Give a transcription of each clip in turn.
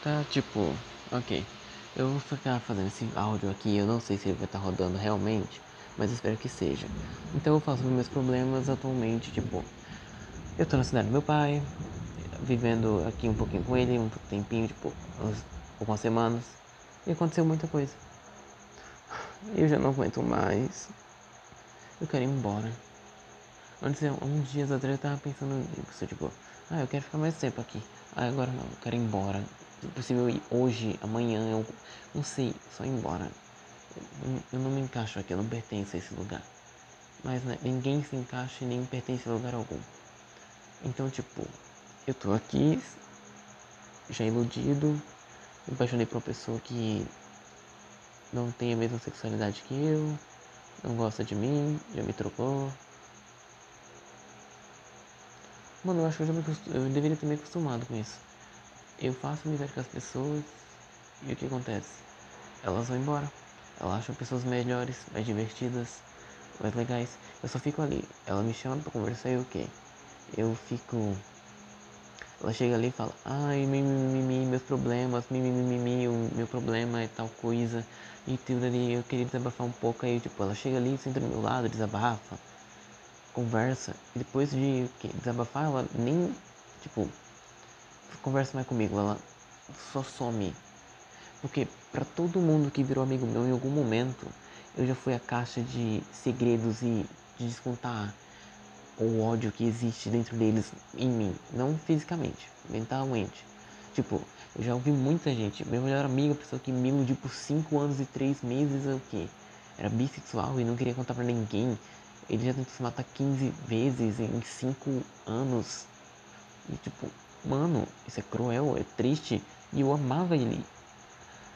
Tá, tipo, ok. Eu vou ficar fazendo esse áudio aqui, eu não sei se ele vai estar tá rodando realmente, mas espero que seja. Então eu faço meus problemas atualmente, tipo, eu tô na cidade do meu pai, vivendo aqui um pouquinho com ele, um tempinho, tipo, algumas semanas, e aconteceu muita coisa. Eu já não aguento mais. Eu quero ir embora. Antes, uns dias atrás eu tava pensando nisso, tipo, ah, eu quero ficar mais tempo aqui. Ah, agora não, eu quero ir embora. Se possível ir hoje, amanhã, eu não sei, só ir embora. Eu, eu não me encaixo aqui, eu não pertenço a esse lugar. Mas né, ninguém se encaixa e nem pertence a lugar algum. Então, tipo, eu tô aqui, já iludido, me apaixonei por uma pessoa que não tem a mesma sexualidade que eu, não gosta de mim, já me trocou. Mano, eu acho que eu já me eu deveria ter me acostumado com isso. Eu faço amizade com as pessoas e o que acontece? Elas vão embora. Elas acham pessoas melhores, mais divertidas, mais legais. Eu só fico ali. Ela me chama pra conversar e o quê? Eu fico. Ela chega ali e fala, ai, mimimi, meus problemas, mimimi, o meu problema é tal coisa. E tudo ali, eu queria desabafar um pouco. Aí, tipo, ela chega ali, senta do meu lado, desabafa, conversa. E depois de desabafar, ela nem, tipo, conversa mais comigo. Ela só some. Porque para todo mundo que virou amigo meu em algum momento, eu já fui a caixa de segredos e de descontar o ódio que existe dentro deles em mim, não fisicamente, mentalmente. Tipo, eu já ouvi muita gente, meu melhor amigo, a pessoa que me iludiu por 5 anos e 3 meses, é o quê? Era bissexual e não queria contar pra ninguém. Ele já tentou se matar 15 vezes em 5 anos. E tipo, mano, isso é cruel, é triste. E eu amava ele.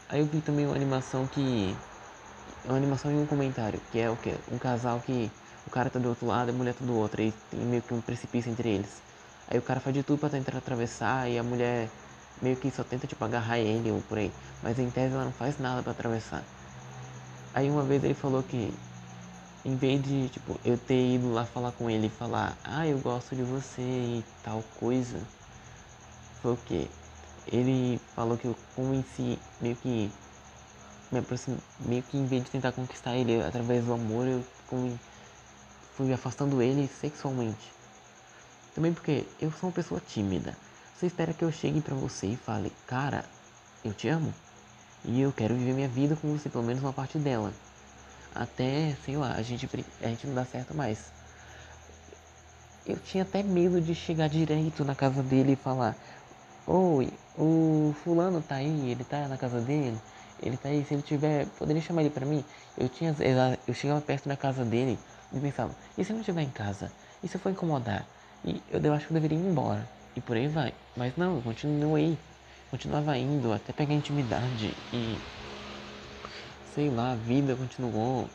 Aí eu vi também uma animação que. Uma animação em um comentário, que é o que? Um casal que o cara tá do outro lado e a mulher tá do outro. E tem meio que um precipício entre eles. Aí o cara faz de tudo pra tentar atravessar e a mulher meio que só tenta tipo agarrar ele ou por aí. Mas em tese ela não faz nada para atravessar. Aí uma vez ele falou que em vez de tipo eu ter ido lá falar com ele e falar, ah eu gosto de você e tal coisa, foi o que? Ele falou que eu convenci meio que me aproximei, meio que em vez de tentar conquistar ele através do amor, eu fui afastando ele sexualmente. Também porque eu sou uma pessoa tímida. Você espera que eu chegue para você e fale, cara, eu te amo. E eu quero viver minha vida com você, pelo menos uma parte dela. Até, sei lá, a gente, a gente não dá certo mais. Eu tinha até medo de chegar direito na casa dele e falar, Oi, o fulano tá aí, ele tá na casa dele, ele tá aí, se ele tiver, poderia chamar ele pra mim? Eu tinha, eu chegava perto da casa dele, e pensava, e se não estiver em casa? E se eu for incomodar? E eu, eu acho que eu deveria ir embora. E por aí vai. Mas não, eu continuei. Continuava indo até pegar intimidade. E sei lá, a vida continuou.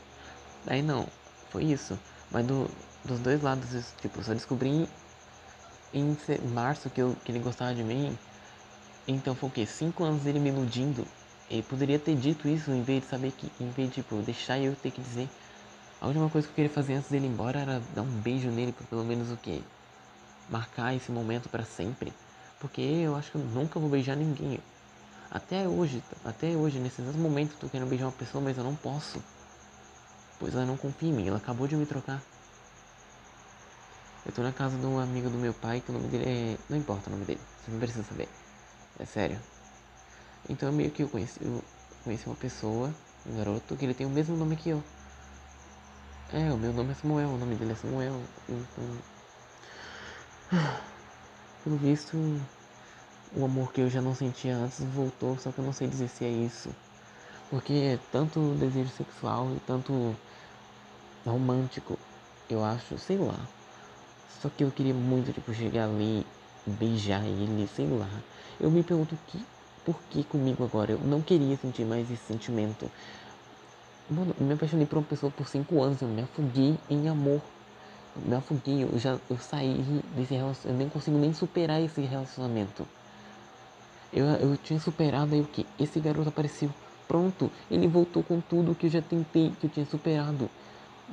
Aí não, foi isso. Mas do, dos dois lados, tipo, só descobri em março que, eu, que ele gostava de mim. Então foi o quê? Cinco anos dele me iludindo. Ele poderia ter dito isso em vez de saber que. Em vez de tipo, deixar eu ter que dizer. A última coisa que eu queria fazer antes dele ir embora era dar um beijo nele pra pelo menos o quê? Marcar esse momento para sempre. Porque eu acho que eu nunca vou beijar ninguém. Até hoje, até hoje, nesses momentos eu tô querendo beijar uma pessoa, mas eu não posso. Pois ela não confia em mim, ela acabou de me trocar. Eu tô na casa de um amigo do meu pai, que o nome dele é. Não importa o nome dele, você não precisa saber. É sério. Então meio que eu conheci, eu conheci uma pessoa, um garoto, que ele tem o mesmo nome que eu. É, o meu nome é Samuel, o nome dele é Samuel. Então. Pelo visto, o amor que eu já não sentia antes voltou, só que eu não sei dizer se é isso. Porque é tanto desejo sexual e tanto romântico, eu acho, sei lá. Só que eu queria muito, tipo, chegar ali, beijar ele, sei lá. Eu me pergunto que, por que comigo agora? Eu não queria sentir mais esse sentimento. Mano, eu me apaixonei por uma pessoa por cinco anos, eu me afoguei em amor. Eu me afoguei, eu já eu saí desse relacionamento, eu nem consigo nem superar esse relacionamento. Eu, eu tinha superado aí o que? Esse garoto apareceu. Pronto, ele voltou com tudo que eu já tentei, que eu tinha superado.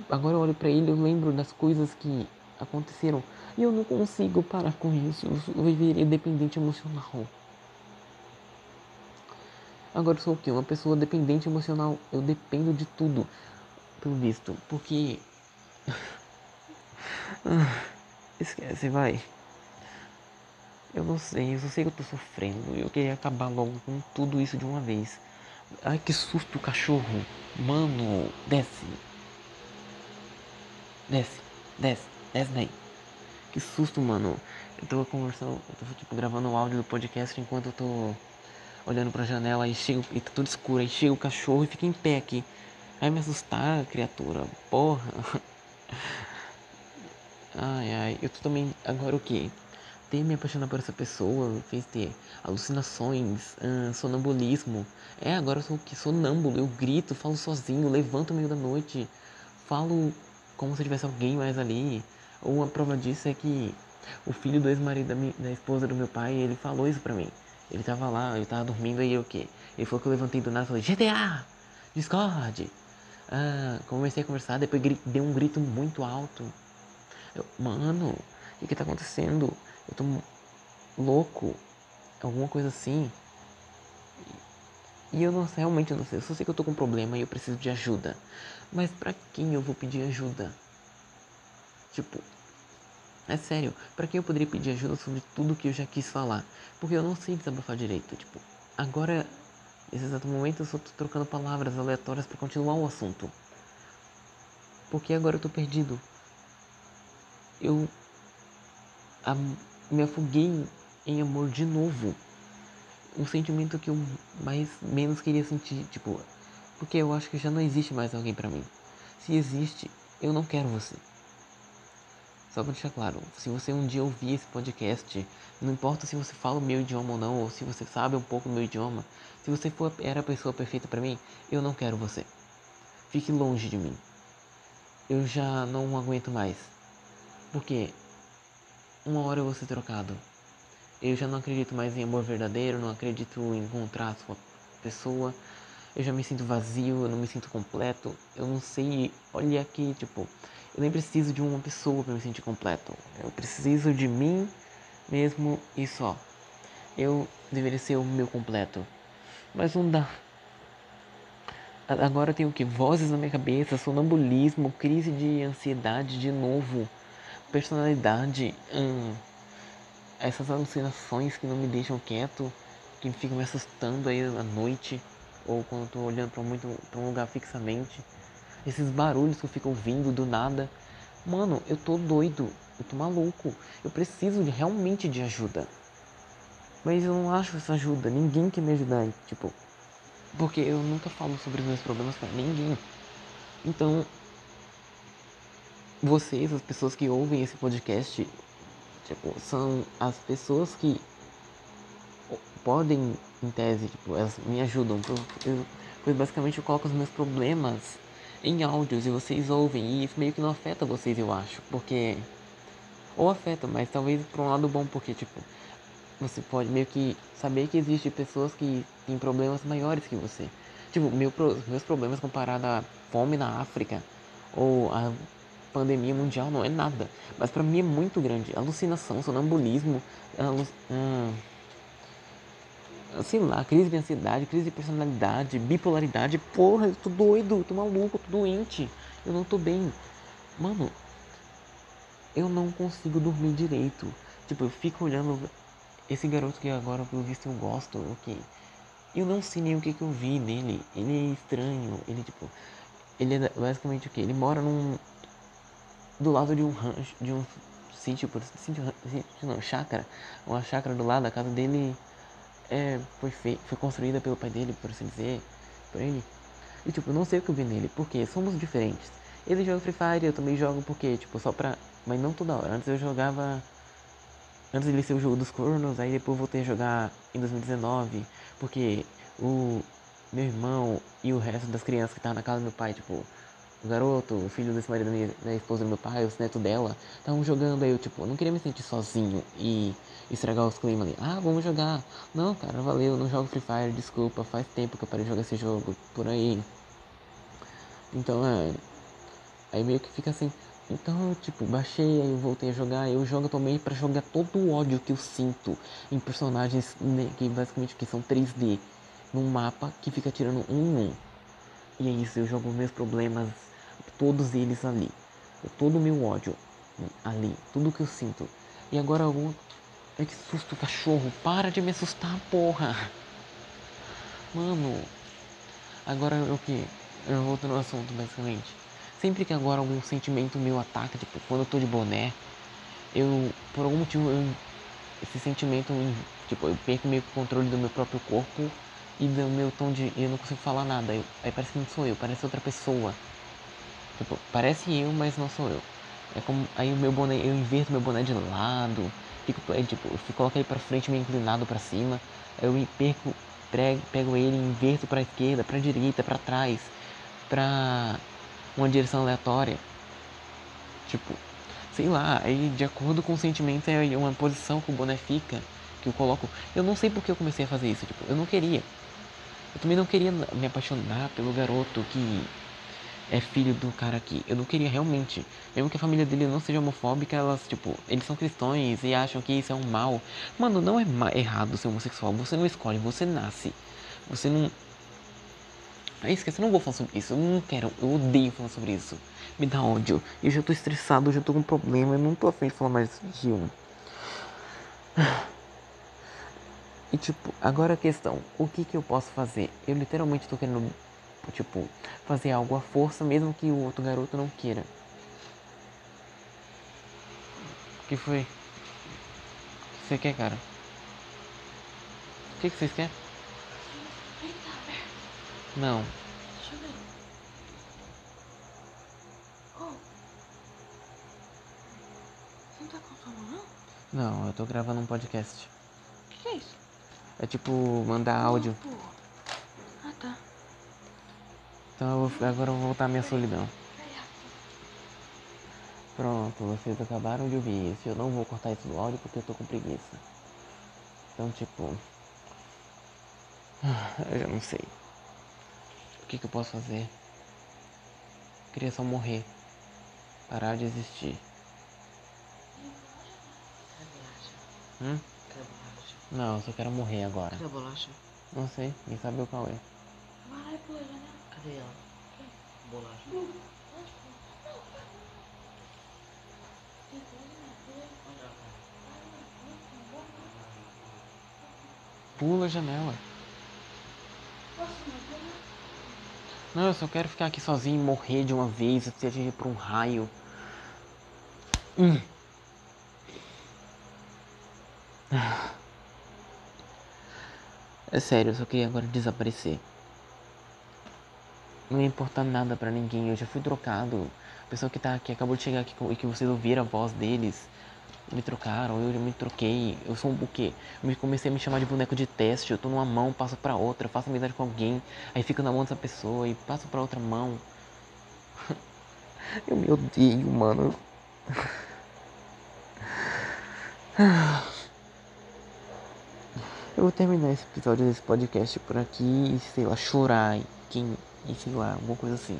Agora eu olho para ele, eu lembro das coisas que aconteceram e eu não consigo parar com isso. Eu viveria dependente emocional. Agora eu sou o quê? Uma pessoa dependente emocional. Eu dependo de tudo, pelo visto. Porque. Ah, esquece, vai. Eu não sei, eu só sei que eu tô sofrendo. Eu queria acabar logo com tudo isso de uma vez. Ai, que susto, cachorro. Mano, desce. Desce, desce, desce daí. Que susto, mano. Eu tô conversando, eu tô tipo gravando o áudio do podcast enquanto eu tô olhando pra janela e chega e tá tudo escuro. Aí chega o cachorro e fica em pé aqui. Vai me assustar, criatura. Porra. Ai, ai. Eu tô também. Agora o que? Ter me apaixonado por essa pessoa fez ter alucinações, hum, sonambulismo. É, agora eu sou o que? Sonâmbulo. Eu grito, falo sozinho, levanto no meio da noite. Falo como se tivesse alguém mais ali. Uma prova disso é que o filho do ex-marido da, da, esposa do meu pai, ele falou isso pra mim. Ele tava lá, eu tava dormindo aí o que? Ele falou que eu levantei do nada e falei, GTA! Discord! Ah, comecei a conversar, depois dei um grito muito alto. Eu, mano, o que que tá acontecendo? Eu tô louco. Alguma coisa assim. E eu não sei, realmente eu não sei. Eu só sei que eu tô com um problema e eu preciso de ajuda. Mas pra quem eu vou pedir ajuda? Tipo, é sério, para quem eu poderia pedir ajuda sobre tudo que eu já quis falar? Porque eu não sei desabafar direito. Tipo, agora, nesse exato momento, eu só tô trocando palavras aleatórias para continuar o assunto. Porque agora eu tô perdido. Eu a, me afoguei em amor de novo. Um sentimento que eu mais menos queria sentir, tipo, porque eu acho que já não existe mais alguém para mim. Se existe, eu não quero você. Só pra deixar claro, se você um dia ouvir esse podcast, não importa se você fala o meu idioma ou não, ou se você sabe um pouco o meu idioma, se você for, era a pessoa perfeita para mim, eu não quero você. Fique longe de mim. Eu já não aguento mais. Porque uma hora eu vou ser trocado. Eu já não acredito mais em amor verdadeiro, não acredito em encontrar a sua pessoa. Eu já me sinto vazio, eu não me sinto completo. Eu não sei, olha aqui, tipo, eu nem preciso de uma pessoa para me sentir completo. Eu preciso de mim mesmo e só. Eu deveria ser o meu completo. Mas não dá. Agora eu tenho o que? Vozes na minha cabeça, sonambulismo, crise de ansiedade de novo, personalidade, hum, essas alucinações que não me deixam quieto, que ficam me assustando aí à noite, ou quando eu tô olhando para um lugar fixamente esses barulhos que eu fico ouvindo do nada. Mano, eu tô doido, eu tô maluco, eu preciso de, realmente de ajuda. Mas eu não acho essa ajuda, ninguém quer me ajudar, tipo, porque eu nunca falo sobre os meus problemas para ninguém. Então, vocês, as pessoas que ouvem esse podcast, tipo, são as pessoas que podem, em tese, tipo, elas me ajudam. Eu, eu, pois basicamente eu coloco os meus problemas em áudios e vocês ouvem e isso meio que não afeta vocês, eu acho, porque ou afeta, mas talvez por um lado bom, porque tipo, você pode meio que saber que existe pessoas que têm problemas maiores que você. Tipo, meu, meus problemas comparados à fome na África ou a pandemia mundial não é nada, mas para mim é muito grande. Alucinação, sonambulismo, aluc... hum, sei lá, crise de ansiedade, crise de personalidade, bipolaridade. Porra, eu tô doido, tô maluco, tô doente. Eu não tô bem. Mano, eu não consigo dormir direito. Tipo, eu fico olhando esse garoto que agora, pelo visto, eu gosto, ok. Eu não sei nem o que, que eu vi nele. Ele é estranho. Ele, tipo, ele é basicamente o que? Ele mora num. do lado de um rancho, de um sítio, por sítio, sítio não, chácara. Uma chácara do lado da casa dele é, foi, foi construída pelo pai dele, por assim dizer, por ele. E tipo, eu não sei o que eu vi nele, porque somos diferentes. Ele joga Free Fire, eu também jogo porque, tipo, só pra. Mas não toda hora. Antes eu jogava. Antes ele ser o jogo dos cornos, aí depois eu voltei a jogar em 2019, porque o meu irmão e o resto das crianças que estavam na casa do meu pai, tipo, o garoto, o filho desse marido minha, da esposa do meu pai, os netos dela, estavam jogando, aí eu, tipo, eu não queria me sentir sozinho e estragar os climas ali. Ah, vamos jogar. Não, cara, valeu, não jogo Free Fire, desculpa, faz tempo que eu parei de jogar esse jogo, por aí. Então, é. Aí meio que fica assim. Então, tipo, baixei, aí eu voltei a jogar. Eu jogo também para jogar todo o ódio que eu sinto em personagens né, que basicamente que são 3D num mapa que fica tirando um um. E é isso, eu jogo meus problemas, todos eles ali. Todo o meu ódio ali, tudo que eu sinto. E agora eu. Ai que susto, cachorro, para de me assustar, porra! Mano, agora o que? Eu volto no assunto, basicamente. Sempre que agora algum sentimento meu ataca, tipo, quando eu tô de boné, eu, por algum motivo, eu, esse sentimento, tipo, eu perco meio que o controle do meu próprio corpo e do meu tom de. Eu não consigo falar nada. Eu, aí parece que não sou eu, parece outra pessoa. Tipo, parece eu, mas não sou eu. É como. Aí o meu boné, eu inverto meu boné de lado. Fico, é, tipo, eu coloco ele pra frente meio inclinado pra cima. Aí eu perco, prego, pego ele inverto pra esquerda, pra direita, pra trás. Pra uma direção aleatória. Tipo, sei lá, aí de acordo com o sentimento é uma posição que o boné fica, que eu coloco. Eu não sei porque eu comecei a fazer isso, tipo, eu não queria. Eu também não queria me apaixonar pelo garoto que é filho do cara aqui. Eu não queria realmente. Mesmo que a família dele não seja homofóbica, elas, tipo, eles são cristãos e acham que isso é um mal. Mano, não é errado ser homossexual. Você não escolhe, você nasce. Você não. É isso, eu não vou falar sobre isso. Eu não quero, eu odeio falar sobre isso. Me dá ódio. Eu já tô estressado, eu já tô com problema. Eu não tô afim de falar mais disso. E tipo, agora a questão, o que que eu posso fazer? Eu literalmente tô querendo, tipo, fazer algo à força, mesmo que o outro garoto não queira. O que foi? O que você quer, cara? O que que vocês querem? Não. Deixa eu ver. Oh. Você não tá com não? Não, eu tô gravando um podcast. O que, que é isso? É tipo mandar áudio. Tá. Então eu vou, agora eu vou voltar à minha solidão. Pronto, vocês acabaram de ouvir isso. Eu não vou cortar isso do áudio porque eu tô com preguiça. Então, tipo. Eu já não sei. O que, que eu posso fazer? Eu queria só morrer. Parar de existir. Hum? Não, eu só quero morrer agora. Não sei, quem sabe o qual é. Ela? Bolacha. Pula a janela. Não, eu só quero ficar aqui sozinho e morrer de uma vez, ser atingido por um raio. Hum. É sério, eu só queria agora desaparecer. Não importar nada pra ninguém, eu já fui trocado. A pessoa que tá aqui acabou de chegar aqui e que vocês ouviram a voz deles. Me trocaram, eu já me troquei. Eu sou um buquê. Eu me- comecei a me chamar de boneco de teste. Eu tô numa mão, passo pra outra, faço amizade com alguém, aí fico na mão dessa pessoa e passo pra outra mão. Eu me odeio, mano. Eu vou terminar esse episódio desse podcast por aqui e, sei lá, chorar quem, e sei lá, alguma coisa assim.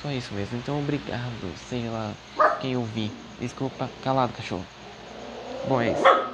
Só isso mesmo. Então, obrigado, sei lá, quem ouvir. Desculpa, calado, cachorro. Bom, é isso.